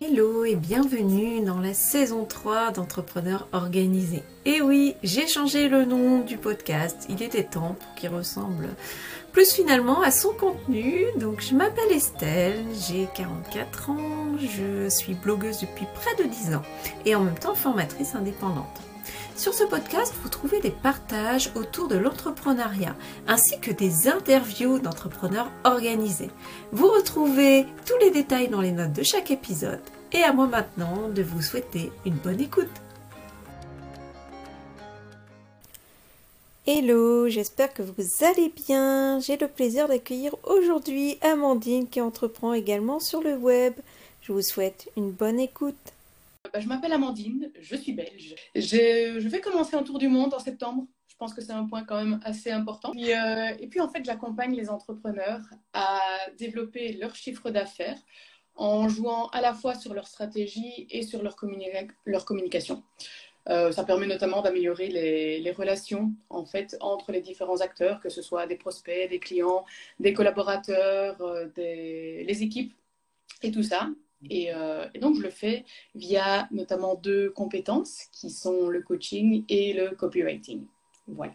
Hello et bienvenue dans la saison 3 d'Entrepreneurs Organisés. Et oui, j'ai changé le nom du podcast, il était temps pour qu'il ressemble plus finalement à son contenu. Donc je m'appelle Estelle, j'ai 44 ans, je suis blogueuse depuis près de 10 ans et en même temps formatrice indépendante. Sur ce podcast, vous trouvez des partages autour de l'entrepreneuriat, ainsi que des interviews d'entrepreneurs organisés. Vous retrouvez tous les détails dans les notes de chaque épisode. Et à moi maintenant de vous souhaiter une bonne écoute. Hello, j'espère que vous allez bien. J'ai le plaisir d'accueillir aujourd'hui Amandine qui entreprend également sur le web. Je vous souhaite une bonne écoute. Je m'appelle Amandine, je suis belge. Je vais commencer un tour du monde en septembre. Je pense que c'est un point quand même assez important. Euh, et puis en fait, j'accompagne les entrepreneurs à développer leur chiffre d'affaires en jouant à la fois sur leur stratégie et sur leur, leur communication. Euh, ça permet notamment d'améliorer les, relations en fait entre les différents acteurs, que ce soit des prospects, des clients, des collaborateurs, euh, des, les équipes et tout ça. Euh, et, donc, je le fais via notamment deux compétences qui sont le coaching et le copywriting. Voilà.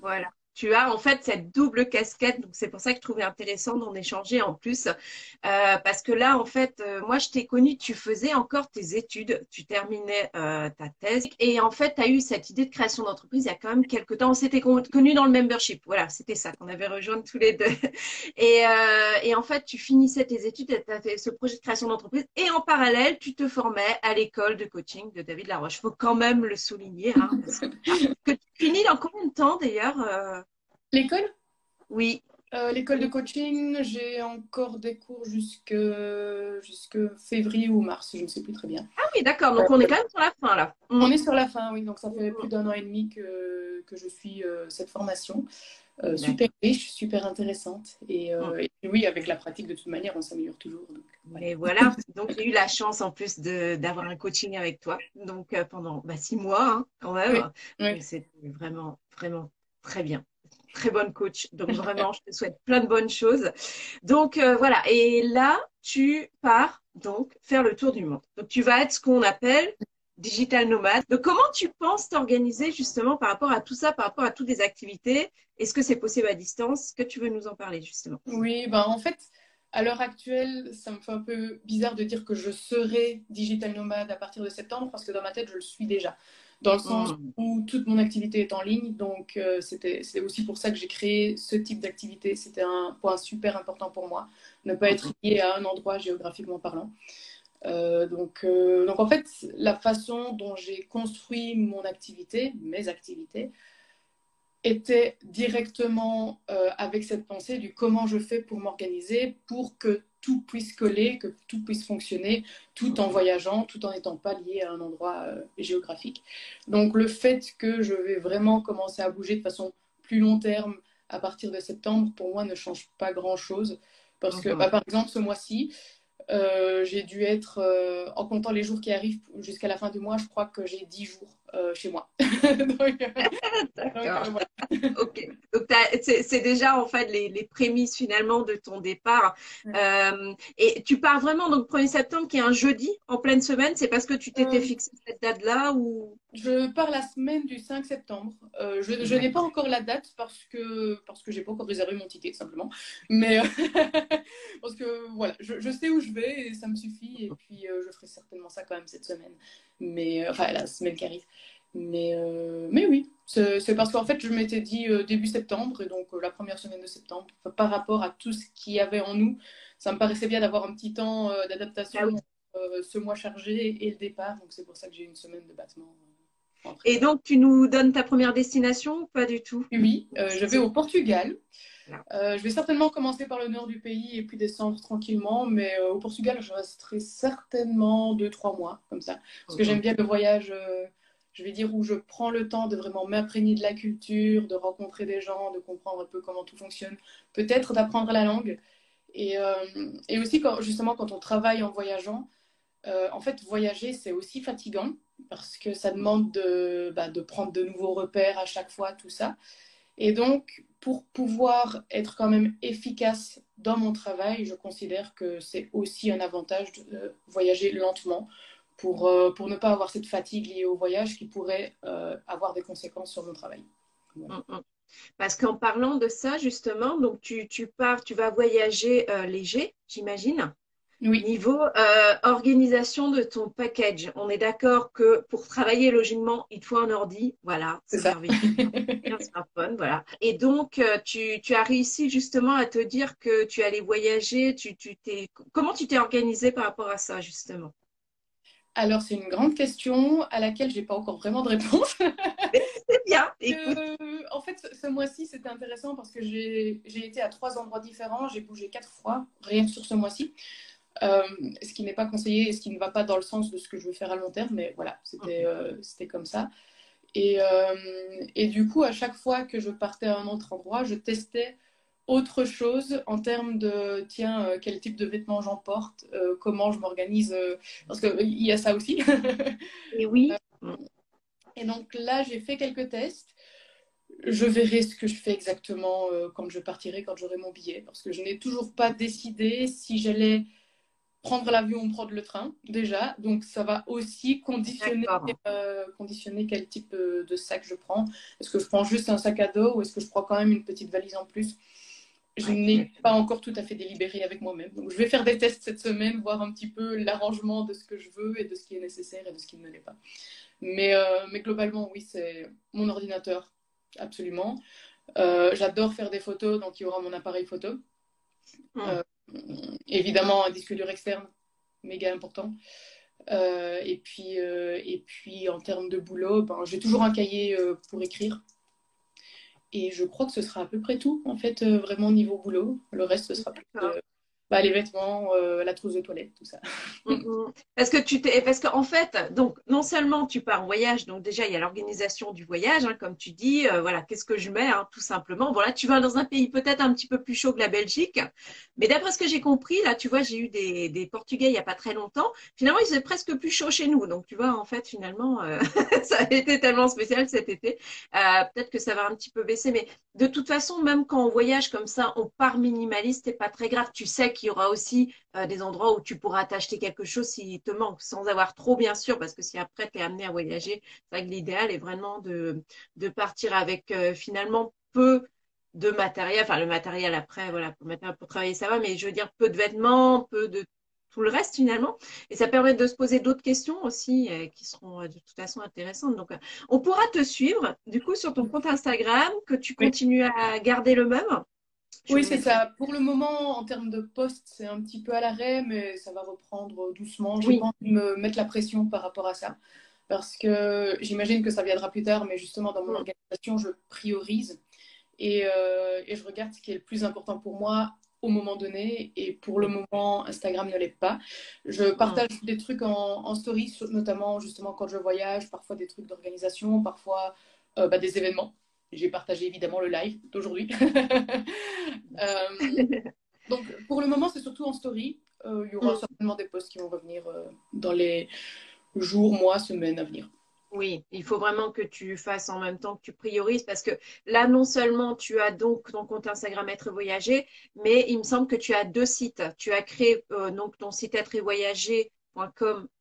voilà tu as en fait cette double casquette. Donc c'est pour ça que je trouvais intéressant d'en échanger en plus. Euh, parce que là, en fait, euh, moi, je t'ai connu, tu faisais encore tes études, tu terminais euh, ta thèse. Et en fait, tu as eu cette idée de création d'entreprise il y a quand même quelques temps. On s'était connus dans le membership. Voilà, c'était ça qu'on avait rejoint tous les deux. Et, en fait, tu finissais tes études, tu as fait ce projet de création d'entreprise. Et en parallèle, tu te formais à l'école de coaching de David Laroche. Il faut quand même le souligner. Hein, finis dans combien de temps d'ailleurs L'école? Oui. Euh, l'école de coaching, j'ai encore des cours jusque, jusque février ou mars, je ne sais plus très bien. Ah oui, d'accord, donc on est quand même sur la fin là. On est sur la fin, oui, donc ça fait plus d'un an et demi que, que je suis euh, cette formation. Euh, super riche, super intéressante. Et, oui, avec la pratique, de toute manière, on s'améliore toujours. Donc, Et voilà, donc j'ai eu la chance en plus d'avoir un coaching avec toi, donc pendant bah, six mois hein, quand même. Oui. C'était vraiment, vraiment très bien très bonne coach. Donc vraiment, je te souhaite plein de bonnes choses. Donc euh, voilà. Et là, tu pars donc faire le tour du monde. Donc tu vas être ce qu'on appelle digital nomade. Donc comment tu penses t'organiser justement par rapport à tout ça, par rapport à toutes les activités? Est-ce que c'est possible à distance? Que tu veux nous en parler justement? Oui, ben en fait, à l'heure actuelle, ça me fait un peu bizarre de dire que je serai digital nomade à partir de septembre parce que dans ma tête, je le suis déjà dans le sens mm. où toute mon activité est en ligne. Donc, euh, c'était c'est aussi pour ça que j'ai créé ce type d'activité. C'était un point super important pour moi, ne pas être lié à un endroit géographiquement parlant. Euh, donc, euh, donc, en fait, la façon dont j'ai construit mon activité, mes activités, était directement avec cette pensée du comment je fais pour m'organiser pour que tout puisse coller, que tout puisse fonctionner, tout en voyageant, tout en n'étant pas lié à un endroit euh, géographique. Donc le fait que je vais vraiment commencer à bouger de façon plus long terme à partir de septembre, pour moi, ne change pas grand-chose. Parce que, bah, par exemple, ce mois-ci, euh, j'ai dû être, euh, en comptant les jours qui arrivent jusqu'à la fin du mois, je crois que j'ai 10 jours euh, chez moi. D'accord. ok. Donc, c'est déjà en fait les, les, prémices finalement de ton départ. et tu pars vraiment donc 1er septembre, qui est un jeudi en pleine semaine. C'est parce que tu t'étais fixé cette date-là ou? Je pars la semaine du 5 septembre. je, je n'ai pas encore la date parce que parce que j'ai pas encore réservé mon ticket simplement. Mais parce que voilà, je, je sais où je vais et ça me suffit. Et puis, euh, je ferai certainement ça quand même cette semaine. Mais, euh, enfin, la semaine qui arrive. Mais, euh, mais oui, c'est parce qu'en fait, je m'étais dit début septembre, et donc la première semaine de septembre, par rapport à tout ce qu'il y avait en nous, ça me paraissait bien d'avoir un petit temps d'adaptation, ah ce mois chargé et le départ. Donc, c'est pour ça que j'ai une semaine de battement. Et donc, tu nous donnes ta première destination ou pas du tout? Oui, je vais au Portugal. Euh, je vais certainement commencer par le nord du pays et puis descendre tranquillement, mais euh, au Portugal, je resterai certainement 2-3 mois, comme ça. Parce que j'aime bien le voyage, euh, je vais dire, où je prends le temps de vraiment m'imprégner de la culture, de rencontrer des gens, de comprendre un peu comment tout fonctionne, peut-être d'apprendre la langue. Et, et aussi, justement, quand on travaille en voyageant, en fait, voyager, c'est aussi fatigant parce que ça demande de, bah, de prendre de nouveaux repères à chaque fois, tout ça. Et donc, pour pouvoir être quand même efficace dans mon travail, je considère que c'est aussi un avantage de voyager lentement pour, euh, pour ne pas avoir cette fatigue liée au voyage qui pourrait euh, avoir des conséquences sur mon travail. Mm, mm. Parce qu'en parlant de ça, justement, donc tu, tu pars, tu vas voyager euh, léger, j'imagine. Oui. Niveau organisation de ton package, on est d'accord que pour travailler logiquement, il te faut un ordi, voilà, c'est ça. un smartphone, voilà. Et donc, tu, tu, as réussi justement à te dire que tu allais voyager. Tu, tu comment tu t'es organisé par rapport à ça, justement? Alors, c'est une grande question à laquelle je n'ai pas encore vraiment de réponse. c'est bien. Euh, en fait, ce mois-ci, c'était intéressant parce que j'ai été à trois endroits différents. J'ai bougé quatre fois, rien sur ce mois-ci. Euh, ce qui n'est pas conseillé et ce qui ne va pas dans le sens de ce que je veux faire à long terme. Mais voilà, c'était euh, comme ça. Et, et, du coup, à chaque fois que je partais à un autre endroit, je testais autre chose en termes de tiens euh, quel type de vêtements j'emporte euh, comment je m'organise euh, parce qu'il y a ça aussi. Et oui. Et donc là j'ai fait quelques tests. Je verrai ce que je fais exactement quand je partirai quand j'aurai mon billet parce que je n'ai toujours pas décidé si j'allais prendre l'avion ou prendre le train déjà. Donc ça va aussi conditionner conditionner quel type de sac je prends. Est-ce que je prends juste un sac à dos ou est-ce que je prends quand même une petite valise en plus? Je n'ai pas encore tout à fait délibéré avec moi-même. Donc, je vais faire des tests cette semaine, voir un petit peu l'arrangement de ce que je veux et de ce qui est nécessaire et de ce qui ne l'est pas. Mais, euh, mais globalement, oui, c'est mon ordinateur, absolument. Euh, j'adore faire des photos, donc il y aura mon appareil photo. Euh, évidemment, un disque dur externe, méga important. et, puis, et puis, en termes de boulot, ben, j'ai toujours un cahier pour écrire. Et je crois que ce sera à peu près tout, en fait, euh, vraiment niveau boulot. Le reste, ce sera plus les vêtements, euh, la trousse de toilette, tout ça. Mm, mm. Parce que tu t'es, parce qu'en fait, donc non seulement tu pars en voyage, donc déjà il y a l'organisation du voyage, hein, comme tu dis, voilà, qu'est-ce que je mets, hein, tout simplement. Voilà, tu vas dans un pays peut-être un petit peu plus chaud que la Belgique, mais d'après ce que j'ai compris, là, tu vois, j'ai eu des, des, Portugais il y a pas très longtemps. Finalement, ils étaient presque plus chauds chez nous, donc tu vois, en fait, finalement, ça a été tellement spécial cet été. peut-être que ça va un petit peu baisser, mais de toute façon, même quand on voyage comme ça, on part minimaliste, c'est pas très grave. Tu sais qu'il y aura aussi euh, des endroits où tu pourras t'acheter quelque chose s'il te manque, sans avoir trop, bien sûr, parce que si après tu es amené à voyager, c'est vrai que l'idéal est vraiment de, de partir avec euh, finalement peu de matériel. Enfin, le matériel après, voilà, pour, pour travailler, ça va, mais je veux dire peu de vêtements, peu de tout le reste finalement. Et ça permet de se poser d'autres questions aussi euh, qui seront de toute façon intéressantes. Donc, on pourra te suivre du coup sur ton compte Instagram, que tu continues à garder le même oui, c'est ça. Pour le moment, en termes de poste, c'est un petit peu à l'arrêt, mais ça va reprendre doucement. Je oui. de me mettre la pression par rapport à ça. Parce que j'imagine que ça viendra plus tard, mais justement, dans mon mm. organisation, je priorise et, euh, et, je regarde ce qui est le plus important pour moi au moment donné. Et pour le moment, Instagram ne l'est pas. Je partage mm. des trucs en, en story, notamment justement quand je voyage, parfois des trucs d'organisation, parfois euh, bah, des événements. J'ai partagé évidemment le live d'aujourd'hui. Euh, donc pour le moment, c'est surtout en story. Euh, il y aura mm. certainement des posts qui vont revenir euh, dans les jours, mois, semaines à venir. Oui, il faut vraiment que tu fasses en même temps que tu priorises parce que là, non seulement tu as donc ton compte Instagram Être Voyager, mais il me semble que tu as deux sites. Tu as créé donc ton site Être et Voyager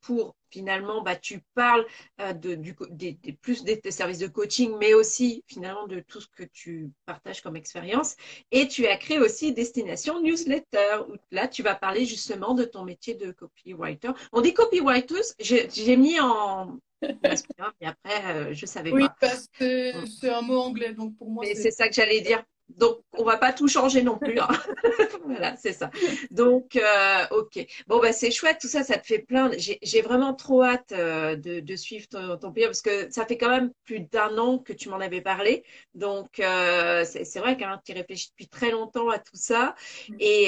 pour finalement, bah, tu parles euh, de, du, des, plus des, services de coaching, mais aussi finalement de tout ce que tu partages comme expérience. Et tu as créé aussi Destination Newsletter, où là, tu vas parler justement de ton métier de copywriter. On dit copywriter, j'ai mis en... mais après, euh, je savais pas. Oui, parce que c'est un mot anglais, donc pour moi. c'est ça que j'allais dire. Donc, on va pas tout changer non plus. Hein. voilà, c'est ça. Donc, euh, ok. Bon, bah, c'est chouette. Tout ça, ça te fait plein. J'ai vraiment trop hâte euh, de, de, suivre ton, ton pays parce que ça fait quand même plus d'un an que tu m'en avais parlé. Donc, euh, c'est vrai que tu réfléchis depuis très longtemps à tout ça. Mm. Et,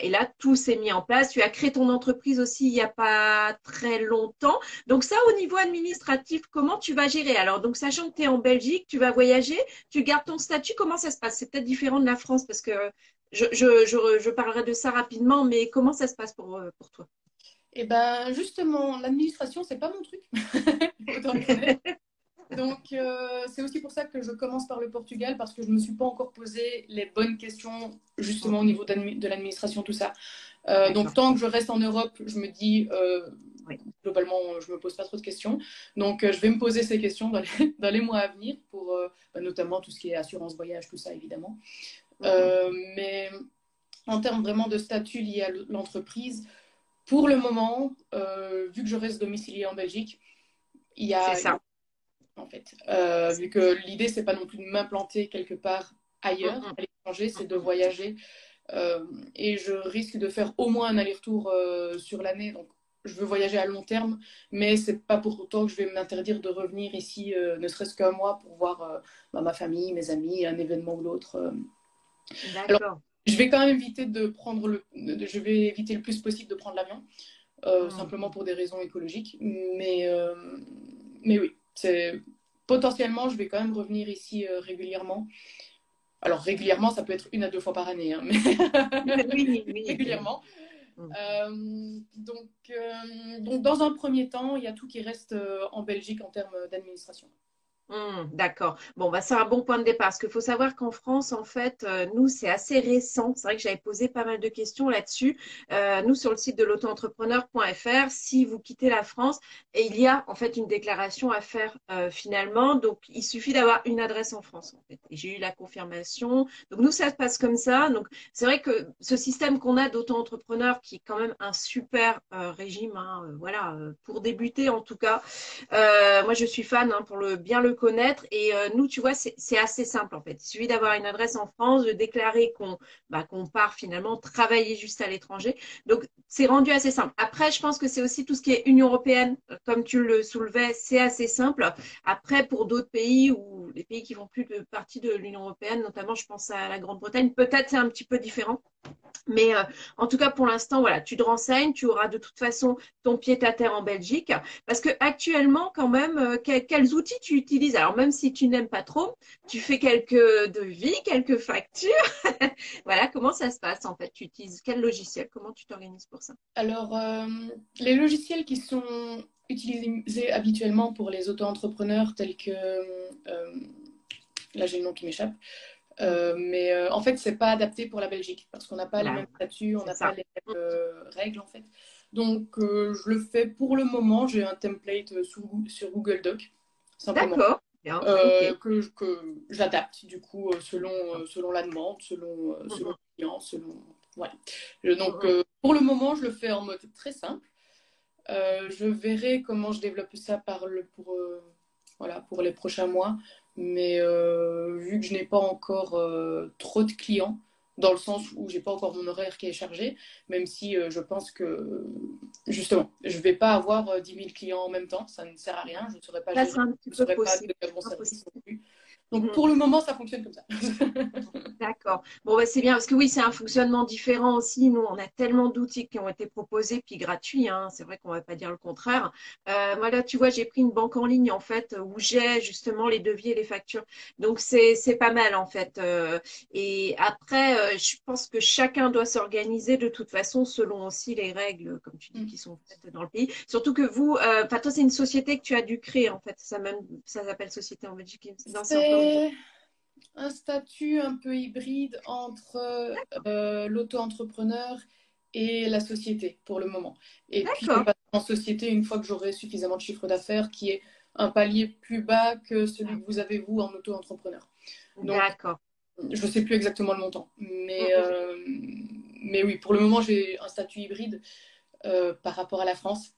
et là, tout s'est mis en place. Tu as créé ton entreprise aussi il n'y a pas très longtemps. Donc, ça, au niveau administratif, comment tu vas gérer? Alors, donc, sachant que tu es en Belgique, tu vas voyager, tu gardes ton statut, comment ça se passe? Différent de la France parce que je, je, je, parlerai de ça rapidement, mais comment ça se passe pour, euh, pour toi? Eh ben, justement, l'administration, c'est pas mon truc. Donc, euh, c'est aussi pour ça que je commence par le Portugal, parce que je ne me suis pas encore posé les bonnes questions, justement, au niveau de l'administration, tout ça. Euh, donc, tant que je reste en Europe, je me dis, euh, globalement, je ne me pose pas trop de questions. Donc, je vais me poser ces questions dans les, mois à venir, pour bah, notamment tout ce qui est assurance voyage, tout ça, évidemment. mais en termes vraiment de statut lié à l'entreprise, pour le moment, vu que je reste domicilié en Belgique, il y a, ça en fait. Euh, vu que l'idée, c'est pas non plus de m'implanter quelque part ailleurs, à l'étranger, c'est de voyager. Euh, et je risque de faire au moins un aller-retour euh, sur l'année. Donc, je veux voyager à long terme, mais c'est pas pour autant que je vais m'interdire de revenir ici, ne serait-ce qu'un mois, pour voir bah, ma famille, mes amis, un événement ou l'autre. D'accord. Je vais quand même éviter de prendre le, je vais éviter le plus possible de prendre l'avion, simplement pour des raisons écologiques. Mais, mais oui, potentiellement, je vais quand même revenir ici euh, régulièrement. Alors régulièrement, ça peut être une à deux fois par année, hein, mais oui, oui, régulièrement. Mm. Euh, donc, euh, donc, dans un premier temps, il y a tout qui reste en Belgique en termes d'administration. Mmh, d'accord. Bon, bah, c'est un bon point de départ. Parce qu'il faut savoir qu'en France, en fait, euh, nous, c'est assez récent. C'est vrai que j'avais posé pas mal de questions là-dessus. Euh, nous, sur le site de l'auto-entrepreneur.fr, si vous quittez la France, et il y a en fait une déclaration à faire euh, finalement. Donc, il suffit d'avoir une adresse en France. Et j'ai eu la confirmation. Donc, nous, ça se passe comme ça. Donc, c'est vrai que ce système qu'on a d'auto-entrepreneur, qui est quand même un super régime, hein, voilà, pour débuter en tout cas. moi, je suis fan hein, pour le bien le connaître. Et euh, nous, tu vois, c'est assez simple en fait. Il suffit d'avoir une adresse en France, de déclarer qu'on bah, qu'on part finalement travailler juste à l'étranger. Donc, c'est rendu assez simple. Après, je pense que c'est aussi tout ce qui est Union européenne, comme tu le soulevais, c'est assez simple. Après, pour d'autres pays ou les pays qui font plus de partie de l'Union européenne, notamment, je pense à la Grande-Bretagne, peut-être c'est un petit peu différent. Mais euh, en tout cas, pour l'instant, voilà, tu te renseignes, tu auras de toute façon ton pied à terre en Belgique. Parce que actuellement, quand même, euh, quels outils tu utilises Alors, même si tu n'aimes pas trop, tu fais quelques devis, quelques factures. voilà, comment ça se passe en fait? Tu utilises quel logiciel? Comment tu t'organises pour ça? Alors, euh, les logiciels qui sont utilisés habituellement pour les auto-entrepreneurs, tels que. là, j'ai le nom qui m'échappe. Euh, mais euh, en fait, c'est pas adapté pour la Belgique parce qu'on n'a pas les mêmes statuts, on n'a pas les mêmes euh, règles en fait. Donc, je le fais pour le moment. J'ai un template sur, sur Google Doc, simplement. D'accord. que, que j'adapte du coup selon, selon la demande, selon, selon le client, selon. Voilà. donc, pour le moment, je le fais en mode très simple. je verrai comment je développe ça par le, pour, voilà, pour les prochains mois. Mais euh, vu que je n'ai pas encore euh, trop de clients, dans le sens où j'ai pas encore mon horaire qui est chargé, même si euh, je pense que justement, je vais pas avoir 10 000 clients en même temps, ça ne sert à rien, je ne saurais pas, gérer, je ne saurais pas de mon service non plus. Donc mm. pour le moment, ça fonctionne comme ça. D'accord. Bon, bah, c'est bien parce que oui, c'est un fonctionnement différent aussi. Nous, on a tellement d'outils qui ont été proposés puis gratuits. Hein. C'est vrai qu'on va pas dire le contraire. Euh, moi là, tu vois, j'ai pris une banque en ligne en fait où j'ai justement les devis et les factures. Donc c'est pas mal en fait. Euh, et après, euh, je pense que chacun doit s'organiser de toute façon selon aussi les règles, comme tu dis, mm. qui sont faites dans le pays. Surtout que vous, enfin toi, c'est une société que tu as dû créer en fait. Ça même ça s'appelle société en Belgique. Un statut un peu hybride entre euh, l'auto-entrepreneur et la société pour le moment. Et puis en société une fois que j'aurai suffisamment de chiffre d'affaires qui est un palier plus bas que celui que vous avez vous en auto-entrepreneur. D'accord. Je ne sais plus exactement le montant. Mais, euh, mais oui, pour le moment, j'ai un statut hybride euh, par rapport à la France.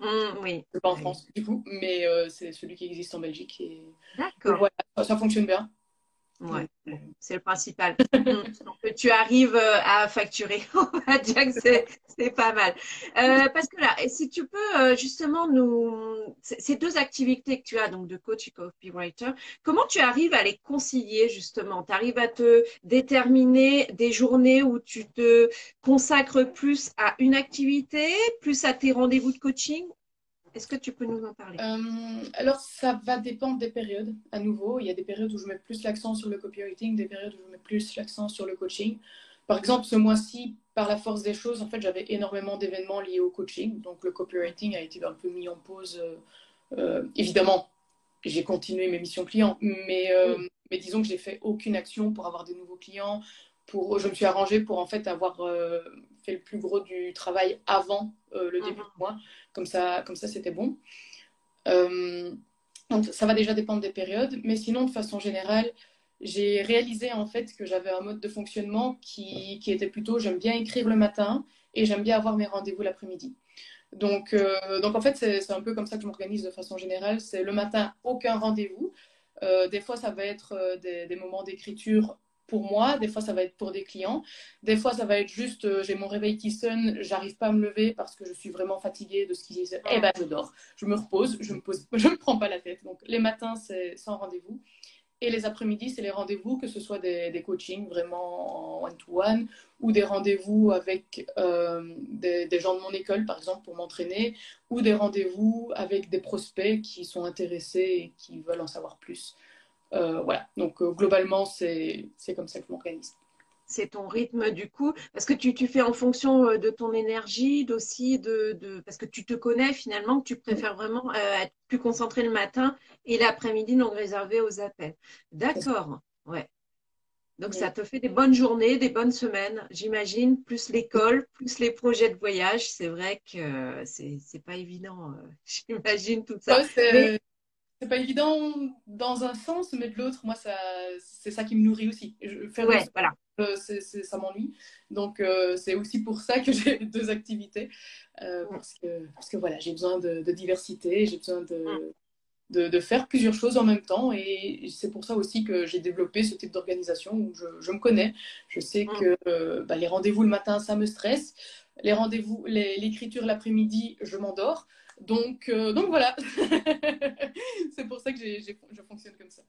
Mmh, oui. Pas en France, du coup, mais euh, c'est celui qui existe en Belgique. Et... D'accord. ça fonctionne bien. Ouais, c'est le principal. que tu arrives euh, à facturer, on va dire que c'est pas mal. Euh, parce que là, si tu peux justement nous, ces deux activités que tu as, donc de coach et copywriter, comment tu arrives à les concilier justement? Tu arrives à te déterminer des journées où tu te consacres plus à une activité, plus à tes rendez-vous de coaching est-ce que tu peux nous en parler? Euh, Alors, ça va dépendre des périodes. À nouveau, il y a des périodes où je mets plus l'accent sur le copywriting, des périodes où je mets plus l'accent sur le coaching. Par exemple, ce mois-ci, par la force des choses, en fait, j'avais énormément d'événements liés au coaching. Donc, le copywriting a été un peu mis en pause. Euh, euh, évidemment, j'ai continué mes missions clients. Mais, euh, mais disons que j'ai fait aucune action pour avoir des nouveaux clients. Pour, je me suis arrangée pour en fait avoir euh, fait le plus gros du travail avant euh, le début mhm. du mois. Comme ça, comme ça c'était bon. donc ça va déjà dépendre des périodes. Mais sinon, de façon générale, j'ai réalisé en fait que j'avais un mode de fonctionnement qui, qui était plutôt j'aime bien écrire le matin et j'aime bien avoir mes rendez-vous l'après-midi. Donc, euh, donc en fait, c'est un peu comme ça que je m'organise de façon générale. C'est le matin, aucun rendez-vous. Euh, des fois, ça va être euh, des, moments d'écriture pour moi, des fois ça va être pour des clients, des fois ça va être juste j'ai mon réveil qui sonne, j'arrive pas à me lever parce que je suis vraiment fatiguée de ce qu'ils disent, eh ben je dors, je me repose, je me pose, je me prends pas la tête. Donc les matins c'est sans rendez-vous et les après-midi, c'est les rendez-vous, que ce soit des, coachings vraiment en one-to-one ou des rendez-vous avec euh, des, gens de mon école, par exemple, pour m'entraîner, ou des rendez-vous avec des prospects qui sont intéressés et qui veulent en savoir plus. Euh, voilà, donc euh, globalement, c'est comme ça que je m'organise c'est ton rythme du coup Parce que tu, tu, fais en fonction euh, de ton énergie, d'aussi de, de, parce que tu te connais finalement, que tu préfères vraiment euh, être plus concentré le matin et l'après-midi donc réservé aux appels. D'accord, ouais. Donc ça te fait des bonnes journées, des bonnes semaines, j'imagine, plus l'école, plus les projets de voyage. C'est vrai que c'est pas évident, j'imagine tout ça. C'est pas évident dans un sens, mais de l'autre, moi, ça, c'est ça qui me nourrit aussi. Je, faire ouais, voilà. Euh, ça m'ennuie. Donc, euh, c'est aussi pour ça que j'ai deux activités. Euh, parce, que, parce que voilà, j'ai besoin de, diversité, j'ai besoin de, de, de, faire plusieurs choses en même temps. Et c'est pour ça aussi que j'ai développé ce type d'organisation où je, je, me connais. Je sais que bah, les rendez-vous le matin, ça me stresse. Les rendez-vous, l'écriture l'après-midi, je m'endors. Donc, donc voilà. c'est pour ça que je fonctionne comme ça.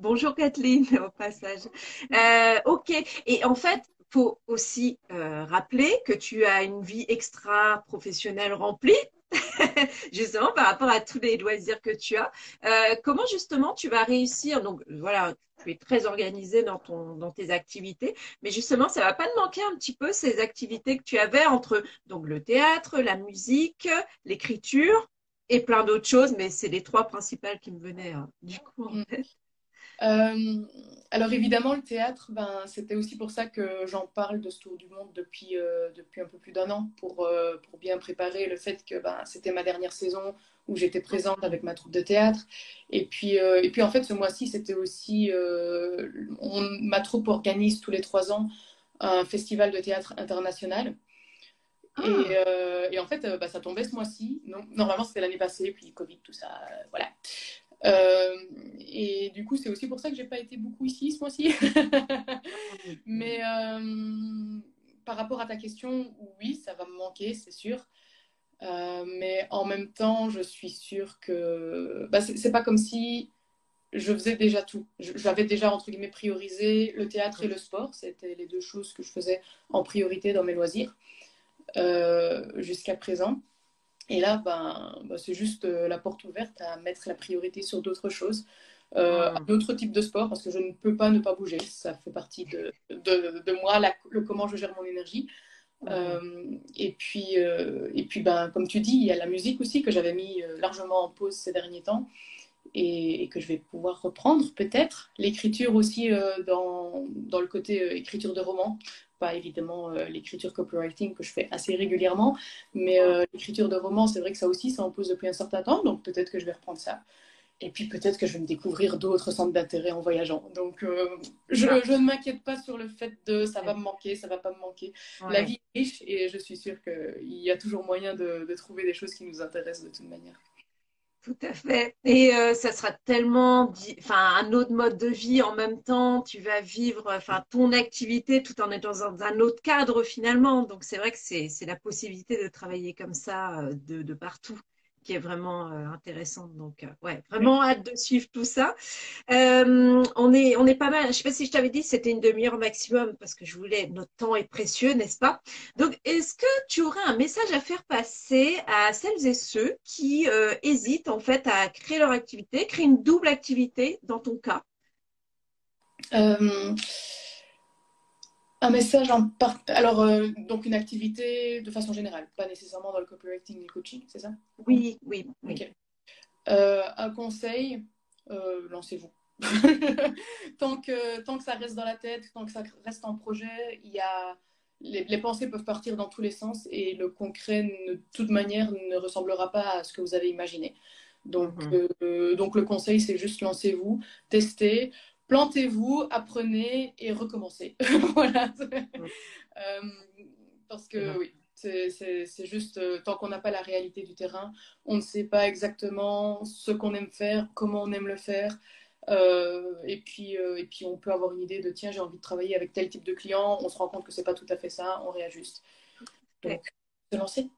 Bonjour Kathleen, au passage. Euh, ok, et en fait, faut aussi euh, rappeler que tu as une vie extra professionnelle remplie, justement par rapport à tous les loisirs que tu as. Euh, comment justement tu vas réussir? Donc voilà, tu es très organisée dans, ton, dans tes activités, mais justement, ça va pas te manquer un petit peu ces activités que tu avais entre donc le théâtre, la musique, l'écriture et plein d'autres choses, mais c'est les trois principales qui me venaient hein, du coup en mm. tête. Euh, alors évidemment, le théâtre, ben, c'était aussi pour ça que j'en parle de ce tour du monde depuis, euh, depuis un peu plus d'un an, pour, euh, pour bien préparer le fait que ben, c'était ma dernière saison où j'étais présente avec ma troupe de théâtre. Et puis, et puis en fait, ce mois-ci, c'était aussi... ma troupe organise tous les trois ans un festival de théâtre international. Et, ah. et, en fait, bah, ça tombait ce mois-ci. Normalement, c'était l'année passée, puis Covid, tout ça, voilà. Euh, du coup, c'est aussi pour ça que j'ai pas été beaucoup ici ce mois-ci. Mais euh, par rapport à ta question, oui, ça va me manquer, c'est sûr. Euh, mais en même temps, je suis sûre que bah, c'est pas comme si je faisais déjà tout. J'avais déjà, entre guillemets, priorisé le théâtre et le sport. C'était les deux choses que je faisais en priorité dans mes loisirs jusqu'à présent. Et là, ben, ben c'est juste euh, la porte ouverte à mettre la priorité sur d'autres choses, euh, ah. d'autres types de sport, parce que je ne peux pas ne pas bouger. Ça fait partie de, de, de moi, le comment je gère mon énergie. Euh, et puis, euh, et puis ben, comme tu dis, il y a la musique aussi que j'avais mis largement en pause ces derniers temps et, que je vais pouvoir reprendre peut-être. L'écriture aussi dans, dans, le côté écriture de roman pas évidemment euh, l'écriture copywriting que je fais assez régulièrement, mais euh, l'écriture de romans, c'est vrai que ça aussi, ça en pose depuis un certain temps, donc peut-être que je vais reprendre ça. Et puis peut-être que je vais me découvrir d'autres centres d'intérêt en voyageant. Donc euh, je, je, ne m'inquiète pas sur le fait de ça va me manquer, ça va pas me manquer. La vie est riche et je suis sûre qu'il y a toujours moyen de, de trouver des choses qui nous intéressent de toute manière. Tout à fait. Et euh, ça sera tellement, enfin, un autre mode de vie en même temps. Tu vas vivre, enfin, ton activité tout en étant dans un autre cadre finalement. Donc c'est vrai que c'est la possibilité de travailler comme ça euh, de, de partout qui est vraiment euh, intéressante. Donc, euh, ouais, vraiment hâte de suivre tout ça. Euh, on, est, on est pas mal. Je sais pas si je t'avais dit, c'était une demi-heure maximum parce que je voulais, notre temps est précieux, n'est-ce pas? Donc, est-ce que tu aurais un message à faire passer à celles et ceux qui hésitent en fait à créer leur activité, créer une double activité dans ton cas? Un message en part... Alors, euh, donc une activité de façon générale, pas nécessairement dans le copywriting et le coaching, c'est ça? Oui, oui. Un conseil, lancez-vous. tant, que, tant que ça reste dans la tête, tant que ça reste en projet, il y a, les, pensées peuvent partir dans tous les sens et le concret, de toute manière, ne ressemblera pas à ce que vous avez imaginé. Donc, mhm. euh, donc le conseil, c'est juste lancez-vous, testez, plantez-vous, apprenez et recommencez. voilà. Euh, parce que oui, c'est juste, euh, tant qu'on n'a pas la réalité du terrain, on ne sait pas exactement ce qu'on aime faire, comment on aime le faire. Euh, et, puis, euh, et puis, on peut avoir une idée de tiens, j'ai envie de travailler avec tel type de client. On se rend compte que c'est pas tout à fait ça, on réajuste. Donc, se lancer.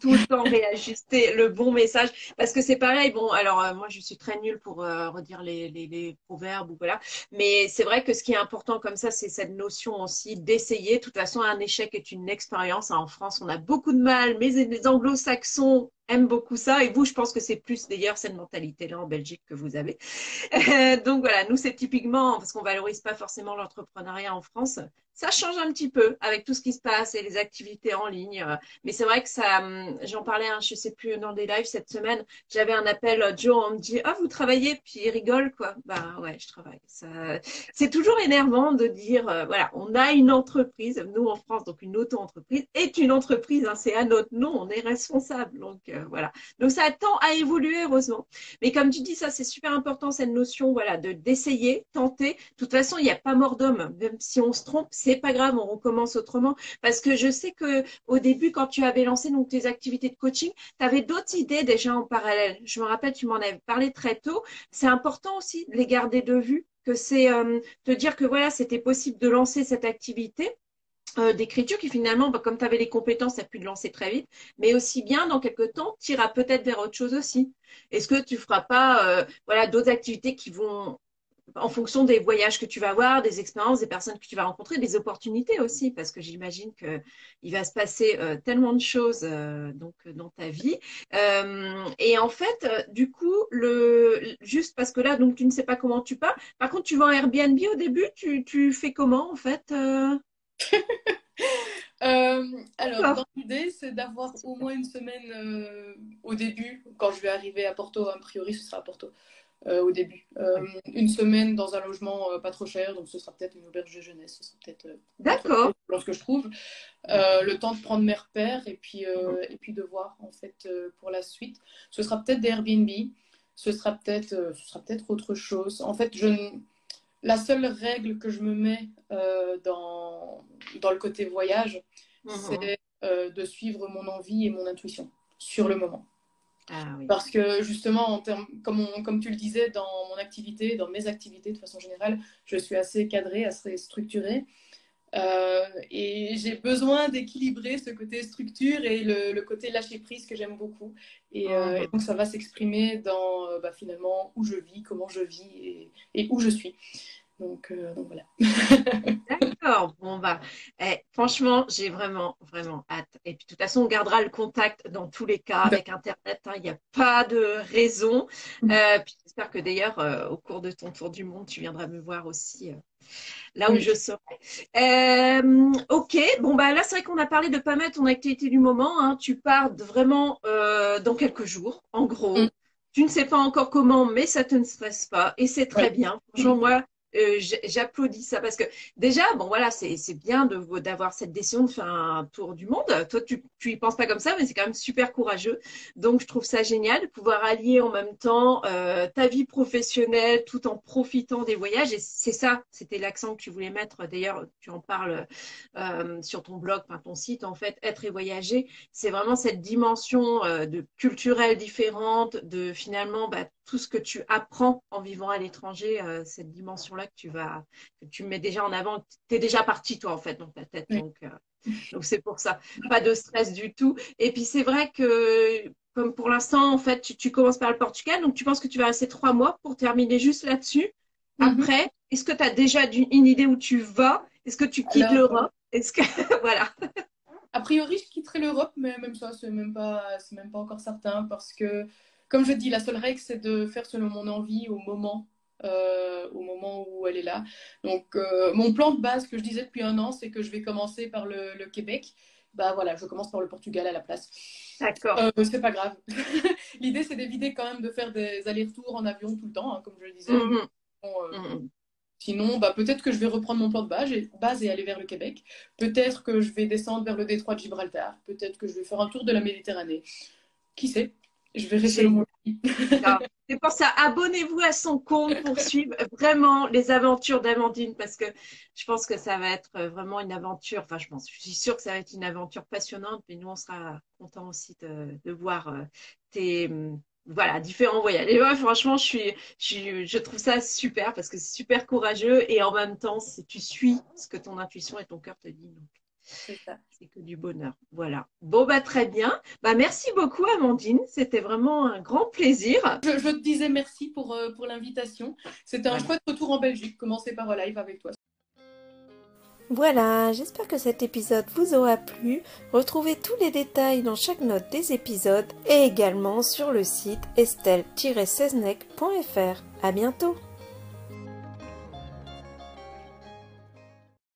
Tout le temps réajuster le bon message. Parce que c'est pareil, bon, alors euh, moi je suis très nulle pour redire les, les, proverbes ou voilà. Mais c'est vrai que ce qui est important comme ça, c'est cette notion aussi d'essayer. De toute façon, un échec est une expérience. En France, on a beaucoup de mal, mais les anglo-saxons aime beaucoup ça. Et vous, je pense que c'est plus d'ailleurs cette mentalité-là en Belgique que vous avez. donc voilà, nous, c'est typiquement, parce qu'on valorise pas forcément l'entrepreneuriat en France, ça change un petit peu avec tout ce qui se passe et les activités en ligne. Mais c'est vrai que ça, hum, j'en parlais, hein, je sais plus, dans des lives cette semaine, j'avais un appel, euh, Joe, on me dit, ah, vous travaillez, puis il rigole, quoi. Bah ouais, je travaille. C'est toujours énervant de dire, euh, voilà, on a une entreprise, nous en France, donc une auto-entreprise, est une entreprise, hein, c'est à notre nom, on est responsable. Donc euh, voilà. Donc ça tend à évoluer, heureusement. Mais comme tu dis, ça, c'est super important, cette notion, voilà, de d'essayer, tenter. De toute façon, il n'y a pas mort d'homme. Même si on se trompe, c'est pas grave, on recommence autrement. Parce que je sais que au début, quand tu avais lancé donc tes activités de coaching, tu avais d'autres idées déjà en parallèle. Je me rappelle, tu m'en avais parlé très tôt. C'est important aussi de les garder de vue, que c'est euh, te dire que voilà, c'était possible de lancer cette activité. Euh, d'écriture qui finalement, bah, comme tu avais les compétences, tu pu te lancer très vite, mais aussi bien dans quelques temps, tu iras peut-être vers autre chose aussi. Est-ce que tu feras pas euh, voilà, d'autres activités qui vont en fonction des voyages que tu vas avoir, des expériences, des personnes que tu vas rencontrer, des opportunités aussi, parce que j'imagine qu'il va se passer euh, tellement de choses euh, donc dans ta vie. Euh, et en fait, du coup, le juste parce que là, donc tu ne sais pas comment tu pars. Par contre, tu vas en Airbnb au début, tu, tu fais comment en fait alors, l'idée, c'est d'avoir au moins une semaine au début, quand je vais arriver à Porto, a priori, ce sera à Porto. Euh, au début. Euh, une semaine dans un logement euh, pas trop cher, donc ce sera peut-être une auberge de jeunesse, ce sera peut-être D'accord. lorsque je trouve. le temps de prendre mes repères et puis, et puis de voir en fait pour la suite. Ce sera peut-être des Airbnb, ce sera peut-être ce sera peut-être autre chose. En fait, je la seule règle que je me mets dans, dans le côté voyage, mhm. c'est de suivre mon envie et mon intuition sur le moment. Ah Parce que justement, en termes, comme, comme tu le disais, dans mon activité, dans mes activités de façon générale, je suis assez cadrée, assez structurée. Euh, et j'ai besoin d'équilibrer ce côté structure et le, côté lâcher prise que j'aime beaucoup. Et, euh, mhm. donc ça va s'exprimer dans euh, bah, finalement où je vis, comment je vis et, et où je suis. Donc, euh, donc voilà. D'accord. Bon, bah, eh, franchement, j'ai vraiment, vraiment hâte. Et puis, de toute façon, on gardera le contact dans tous les cas avec Internet. Hein. Il n'y a pas de raison. Mm. Euh, puis, j'espère que d'ailleurs, euh, au cours de ton tour du monde, tu viendras me voir aussi là où je serai. ok. Bon, bah, là, c'est vrai qu'on a parlé de pas mettre ton activité du moment. Hein. Tu pars vraiment dans quelques jours, en gros. Mm. Tu ne sais pas encore comment, mais ça te ne stresse pas et c'est très bien. Franchement, moi, euh, j'applaudis ça parce que déjà, bon voilà, c'est bien d'avoir cette décision de faire un tour du monde. Toi, tu, tu y penses pas comme ça, mais c'est quand même super courageux. Donc, je trouve ça génial de pouvoir allier en même temps euh, ta vie professionnelle tout en profitant des voyages. Et c'est ça, c'était l'accent que tu voulais mettre. D'ailleurs, tu en parles euh, sur ton blog, enfin, ton site, en fait, être et voyager. C'est vraiment cette dimension de culturelle différente, de finalement bah, tout ce que tu apprends en vivant à l'étranger, cette dimension-là que tu vas, que tu mets déjà en avant. Tu es déjà parti, toi, en fait, dans ta tête. Donc, euh, donc c'est pour ça. Pas de stress du tout. Et puis, c'est vrai que, comme pour l'instant, en fait, tu, commences par le Portugal. Donc, tu penses que tu vas rester trois mois pour terminer juste là-dessus. Mhm. Après, est-ce que tu as déjà une idée où tu vas? Est-ce que tu quittes l'Europe? Est-ce que. voilà. A priori, je quitterai l'Europe, mais même ça, c'est même pas, c'est même pas encore certain parce que, comme je dis, la seule règle, c'est de faire selon mon envie au moment euh, au moment où elle est là. Donc, euh, mon plan de base que je disais depuis un an, c'est que je vais commencer par le, Québec. bah voilà, je commence par le Portugal à la place. D'accord. Euh, c'est pas grave. L'idée, c'est d'éviter quand même de faire des allers-retours en avion tout le temps, hein, comme je le disais. Mhm. Bon, euh, Mhm. Sinon, bah, peut-être que je vais reprendre mon plan de base et, base et aller vers le Québec. Peut-être que je vais descendre vers le détroit de Gibraltar. Peut-être que je vais faire un tour de la Méditerranée. Qui sait? Je verrai J'ai- selon mon C'est pour ça, abonnez-vous à son compte pour suivre vraiment les aventures d'Amandine parce que je pense que ça va être vraiment une aventure. Enfin, je pense, je suis sûre que ça va être une aventure passionnante, mais nous, on sera contents aussi de, de voir euh, tes hum, voilà différents voyages. Et ouais, franchement, je suis, je, trouve ça super parce que c'est super courageux et en même temps, tu suis ce que ton intuition et ton cœur te disent. C'est ça. c'est que du bonheur. Voilà. Bon, bah, très bien. Bah, merci beaucoup, Amandine. C'était vraiment un grand plaisir. Je, je te disais merci pour, euh, pour l'invitation. C'était un Voilà. chouette retour en Belgique. Commencer par un live avec toi. Voilà, j'espère que cet épisode vous aura plu. Retrouvez tous les détails dans chaque note des épisodes et également sur le site estelle-seznec.fr. À bientôt!